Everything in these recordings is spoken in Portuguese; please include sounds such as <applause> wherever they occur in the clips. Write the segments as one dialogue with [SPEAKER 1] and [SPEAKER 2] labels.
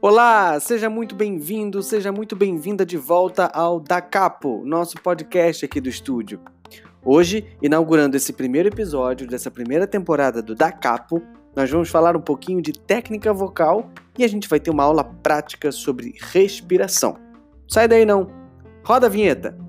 [SPEAKER 1] Olá, seja muito bem-vindo, seja muito bem-vinda de volta ao Da Capo, nosso podcast aqui do estúdio. Hoje, inaugurando esse primeiro episódio dessa primeira temporada do Da Capo, nós vamos falar um pouquinho de técnica vocal e a gente vai ter uma aula prática sobre respiração. Sai daí não. Roda a vinheta.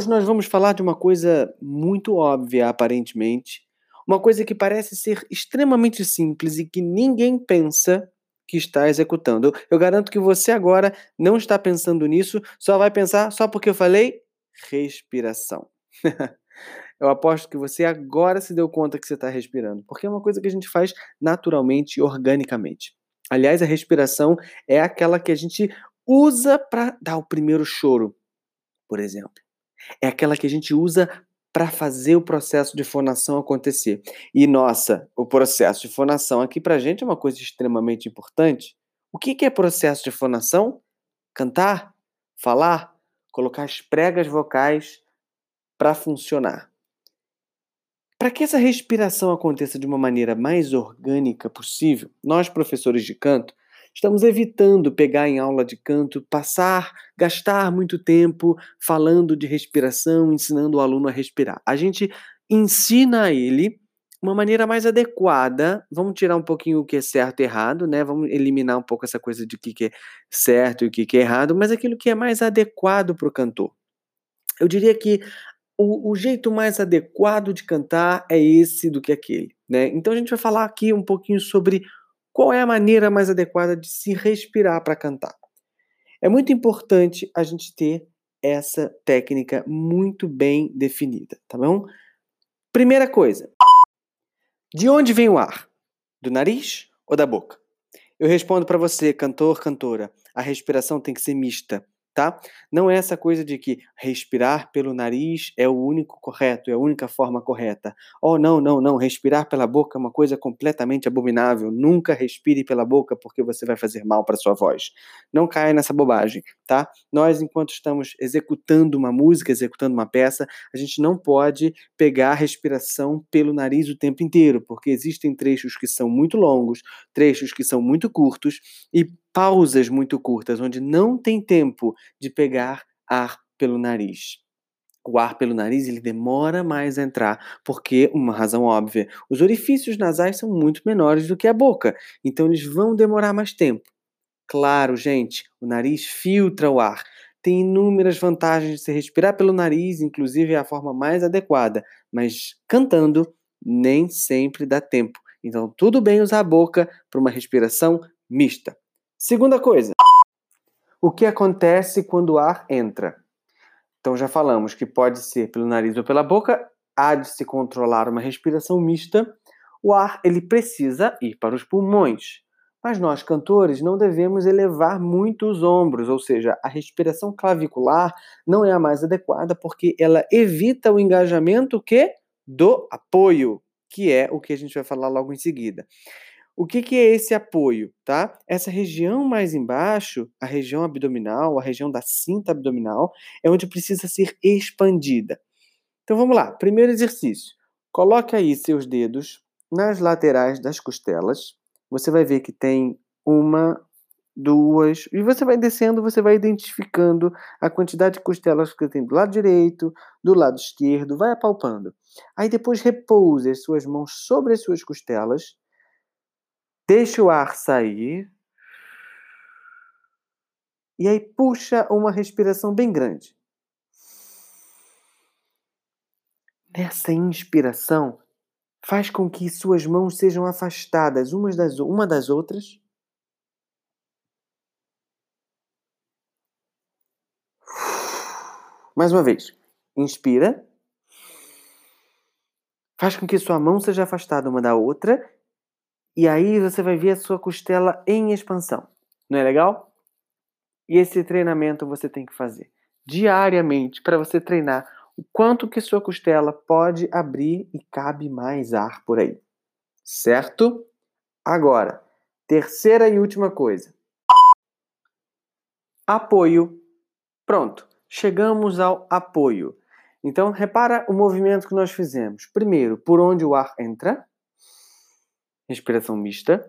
[SPEAKER 1] Hoje nós vamos falar de uma coisa muito óbvia, aparentemente, uma coisa que parece ser extremamente simples e que ninguém pensa que está executando. Eu garanto que você agora não está pensando nisso, só vai pensar só porque eu falei respiração. <laughs> eu aposto que você agora se deu conta que você está respirando, porque é uma coisa que a gente faz naturalmente e organicamente. Aliás, a respiração é aquela que a gente usa para dar o primeiro choro, por exemplo é aquela que a gente usa para fazer o processo de fonação acontecer. E nossa, o processo de fonação aqui para a gente é uma coisa extremamente importante. O que, que é processo de fonação? Cantar, falar, colocar as pregas vocais para funcionar. Para que essa respiração aconteça de uma maneira mais orgânica possível, nós, professores de canto, Estamos evitando pegar em aula de canto, passar, gastar muito tempo falando de respiração, ensinando o aluno a respirar. A gente ensina a ele uma maneira mais adequada. Vamos tirar um pouquinho o que é certo e errado, né? Vamos eliminar um pouco essa coisa de o que é certo e o que é errado, mas aquilo que é mais adequado para o cantor. Eu diria que o, o, jeito mais adequado de cantar é esse do que aquele, né? Então a gente vai falar aqui um pouquinho sobre qual é a maneira mais adequada de se respirar para cantar? É muito importante a gente ter essa técnica muito bem definida, tá bom? Primeira coisa: de onde vem o ar? Do nariz ou da boca? Eu respondo para você, cantor, cantora, a respiração tem que ser mista tá? Não é essa coisa de que respirar pelo nariz é o único correto, é a única forma correta. Oh, não, não, não, respirar pela boca é uma coisa completamente abominável. Nunca respire pela boca porque você vai fazer mal para sua voz. Não caia nessa bobagem, tá? Nós, enquanto estamos executando uma música, executando uma peça, a gente não pode pegar a respiração pelo nariz o tempo inteiro, porque existem trechos que são muito longos, trechos que são muito curtos e pausas muito curtas, onde não tem tempo de pegar ar pelo nariz. O ar pelo nariz ele demora mais a entrar, porque uma razão óbvia, os orifícios nasais são muito menores do que a boca, então eles vão demorar mais tempo. Claro, gente, o nariz filtra o ar. Tem inúmeras vantagens de se respirar pelo nariz, inclusive é a forma mais adequada, mas cantando nem sempre dá tempo. Então, tudo bem usar a boca para uma respiração mista. Segunda coisa, o que acontece quando o ar entra? Então já falamos que pode ser pelo nariz ou pela boca, há de se controlar uma respiração mista. O ar ele precisa ir para os pulmões. Mas nós, cantores, não devemos elevar muito os ombros, ou seja, a respiração clavicular não é a mais adequada porque ela evita o engajamento que do apoio, que é o que a gente vai falar logo em seguida. O que, que é esse apoio, tá? Essa região mais embaixo, a região abdominal, a região da cinta abdominal, é onde precisa ser expandida. Então vamos lá, primeiro exercício. Coloque aí seus dedos nas laterais das costelas. Você vai ver que tem uma, duas, e você vai descendo, você vai identificando a quantidade de costelas que tem do lado direito, do lado esquerdo, vai apalpando. Aí depois repouse as suas mãos sobre as suas costelas Deixa o ar sair. E aí puxa uma respiração bem grande. Nessa inspiração, faz com que suas mãos sejam afastadas umas das, uma das outras. Mais uma vez. Inspira. Faz com que sua mão seja afastada uma da outra e aí você vai ver a sua costela em expansão. Não é legal? E esse treinamento você tem que fazer diariamente para você treinar o quanto que sua costela pode abrir e cabe mais ar por aí. Certo? Agora, terceira e última coisa. Apoio. Pronto, chegamos ao apoio. Então, repara o movimento que nós fizemos. Primeiro, por onde o ar entra, respiração mista.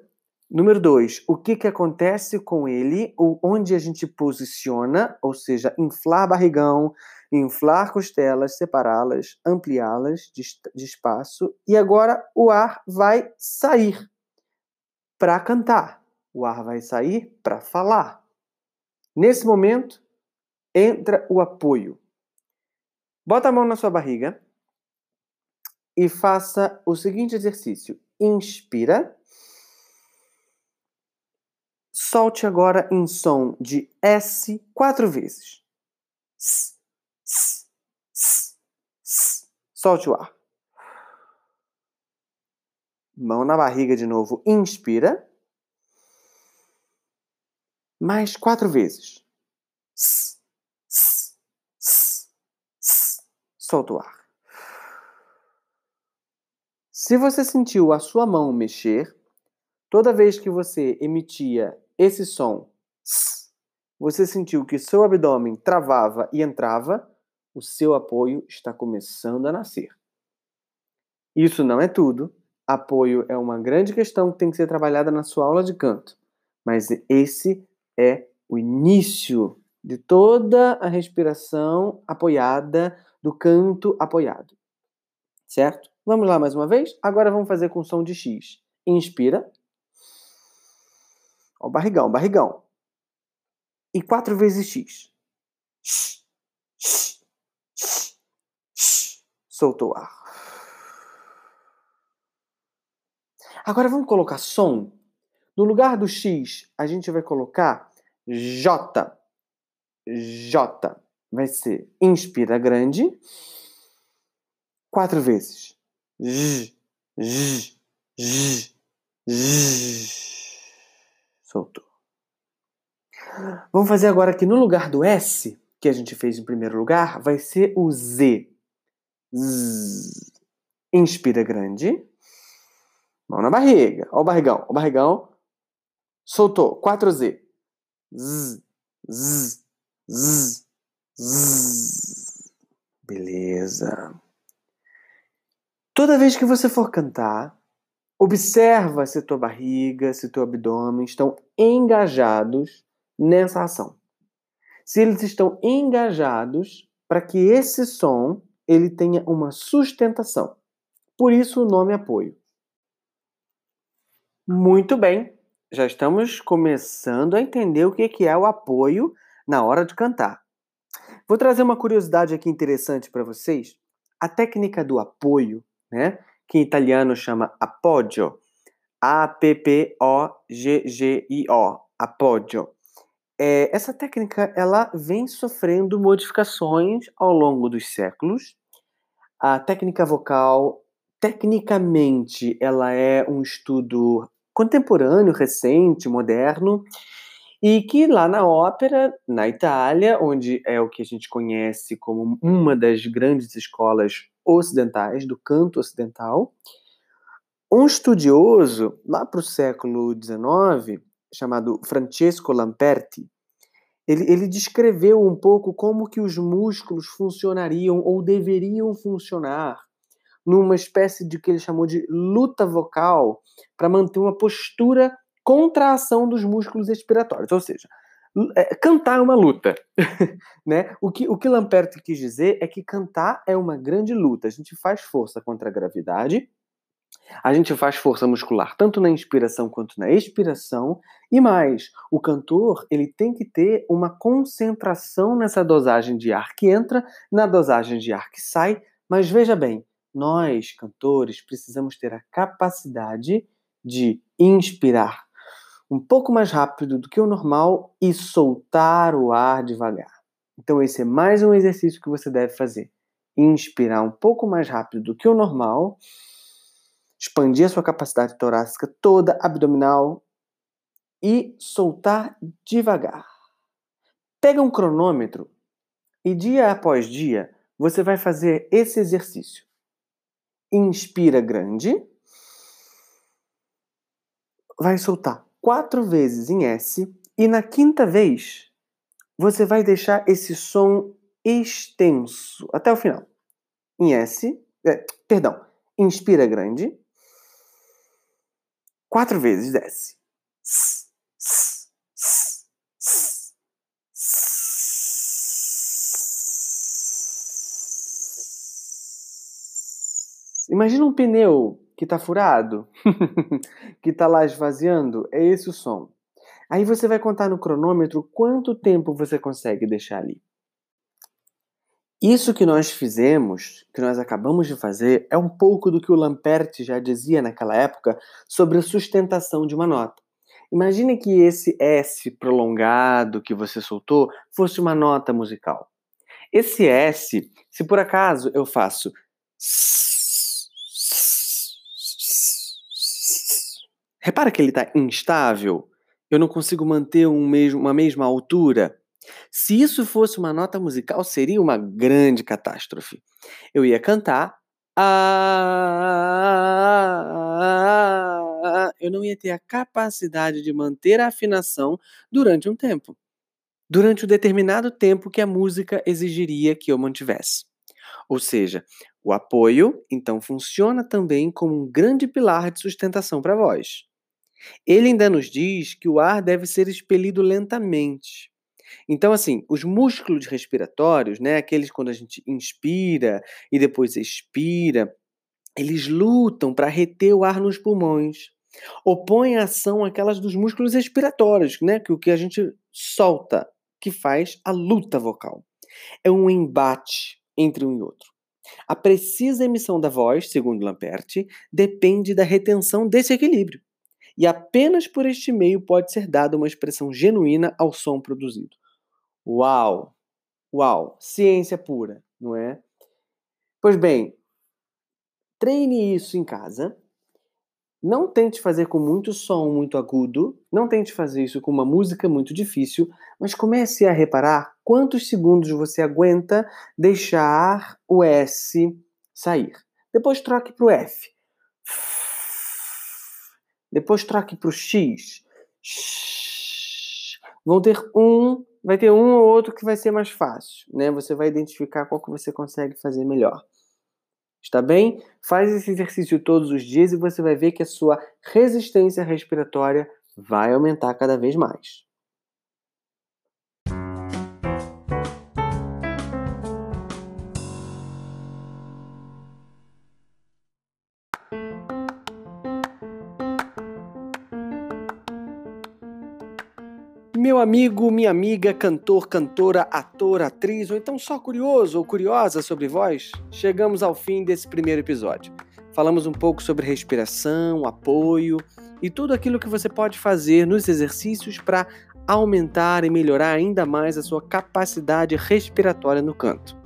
[SPEAKER 1] Número dois, o que, que acontece com ele, ou onde a gente posiciona, ou seja, inflar barrigão, inflar costelas, separá-las, ampliá-las de, de espaço. E agora o ar vai sair para cantar. O ar vai sair para falar. Nesse momento, entra o apoio. Bota a mão na sua barriga e faça o seguinte exercício. Inspira. Solte agora em som de S quatro vezes. S, s, s. Solte o ar. Mão na barriga de novo. Inspira. Mais quatro vezes. S, s, s, s. Solta o ar. Se você sentiu a sua mão mexer, toda vez que você emitia esse som, você sentiu que seu abdômen travava e entrava, o seu apoio está começando a nascer. Isso não é tudo. Apoio é uma grande questão que tem que ser trabalhada na sua aula de canto, mas esse é o início de toda a respiração apoiada, do canto apoiado. Certo? Vamos lá mais uma vez? Agora vamos fazer com som de X. Inspira. Ó, barrigão, barrigão. E quatro vezes X. Soltou o ar. Agora vamos colocar som. No lugar do X, a gente vai colocar J. J. Vai ser inspira grande. Quatro vezes. J, J, J, J. Soltou. Vamos fazer agora que no lugar do S, que a gente fez em primeiro lugar, vai ser o Z. Z. Inspira grande. Mão na barriga. Ó o barrigão. O barrigão. Soltou. 4Z. Z. Z. Z. Z. Beleza. Toda vez que você for cantar, observa se tua barriga, se teu abdômen estão engajados nessa ação. Se eles estão engajados para que esse som ele tenha uma sustentação. Por isso o nome apoio. Muito bem, já estamos começando a entender o que é o apoio na hora de cantar. Vou trazer uma curiosidade aqui interessante para vocês. A técnica do apoio, né, que em italiano chama appoggio, A-P-P-O-G-G-I-O, appoggio. É, essa técnica ela vem sofrendo modificações ao longo dos séculos. A técnica vocal, tecnicamente, ela é um estudo contemporâneo, recente, moderno, e que lá na ópera, na Itália, onde é o que a gente conhece como uma das grandes escolas ocidentais, do canto ocidental, um estudioso, lá para o século XIX, chamado Francesco Lamperti, ele, ele descreveu um pouco como que os músculos funcionariam ou deveriam funcionar numa espécie de que ele chamou de luta vocal para manter uma postura contra a ação dos músculos expiratórios. Ou seja, cantar é uma luta. <laughs> né? o, que, o que quis dizer é que cantar é uma grande luta. A gente faz força contra a gravidade, a gente faz força muscular tanto na inspiração quanto na expiração, e mais, o cantor ele tem que ter uma concentração nessa dosagem de ar que entra, na dosagem de ar que sai, mas veja bem, nós, cantores, precisamos ter a capacidade de inspirar um pouco mais rápido do que o normal e soltar o ar devagar. Então, esse é mais um exercício que você deve fazer. Inspirar um pouco mais rápido do que o normal, expandir a sua capacidade torácica toda, abdominal, e soltar devagar. Pega um cronômetro e dia após dia você vai fazer esse exercício inspira grande. vai soltar quatro vezes em S e na quinta vez você vai deixar esse som extenso até o final. Em S, é, perdão, inspira grande, quatro vezes desce. Imagina um pneu que está furado, <laughs> que está lá esvaziando, é esse o som. Aí você vai contar no cronômetro quanto tempo você consegue deixar ali. Isso que nós fizemos, que nós acabamos de fazer, é um pouco do que o Lamperti já dizia naquela época sobre a sustentação de uma nota. Imagine que esse S prolongado que você soltou fosse uma nota musical. Esse S, se por acaso eu faço Repara que ele está instável. Eu não consigo manter um mesmo, uma mesma altura. Se isso fosse uma nota musical, seria uma grande catástrofe. Eu ia cantar. Ah, eu não ia ter a capacidade de manter a afinação durante um tempo. Durante o determinado tempo que a música exigiria que eu mantivesse. Ou seja, o apoio, então, funciona também como um grande pilar de sustentação para a voz. Ele ainda nos diz que o ar deve ser expelido lentamente. Então, assim, os músculos respiratórios, né, aqueles quando a gente inspira e depois expira, eles lutam para reter o ar nos pulmões. Opõem a ação aquelas dos músculos respiratórios, né, que o que a gente solta, que faz a luta vocal. É um embate entre um e outro. A precisa emissão da voz, segundo Lamperti, depende da retenção desse equilíbrio e apenas por este meio pode ser dada uma expressão genuína ao som produzido. Uau! Uau! Ciência pura, não é? Pois bem, treine isso em casa. Não tente fazer com muito som muito agudo, não tente fazer isso com uma música muito difícil, mas comece a reparar quantos segundos você aguenta deixar o S sair. Depois troque para o F. Depois troque para o X. Vão ter um, vai ter um ou outro que vai ser mais fácil, né? Você vai identificar qual que você consegue fazer melhor. Está bem? Faz esse exercício todos os dias e você vai ver que a sua resistência respiratória vai aumentar cada vez mais. Meu amigo, minha amiga, cantor, cantora, ator, atriz, ou então só curioso ou curiosa sobre voz, chegamos ao fim desse primeiro episódio. Falamos um pouco sobre respiração, apoio e tudo aquilo que você pode fazer nos exercícios para aumentar e melhorar ainda mais a sua capacidade respiratória no canto.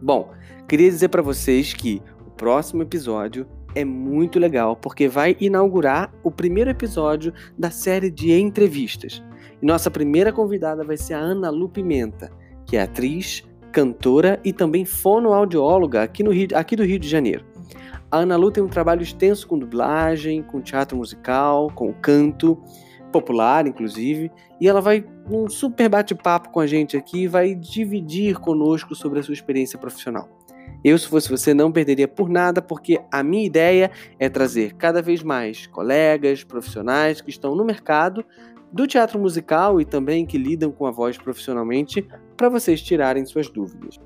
[SPEAKER 1] Bom, queria dizer para vocês que o próximo episódio é muito legal porque vai inaugurar o primeiro episódio da série de entrevistas. E nossa primeira convidada vai ser a Ana Lu Pimenta, que é atriz, cantora e também fonoaudióloga aqui, no Rio, aqui do Rio de Janeiro. A Ana Lu tem um trabalho extenso com dublagem, com teatro musical, com canto, popular inclusive, e ela vai um super bate-papo com a gente aqui e vai dividir conosco sobre a sua experiência profissional. Eu, se fosse você, não perderia por nada, porque a minha ideia é trazer cada vez mais colegas, profissionais que estão no mercado do teatro musical e também que lidam com a voz profissionalmente para vocês tirarem suas dúvidas.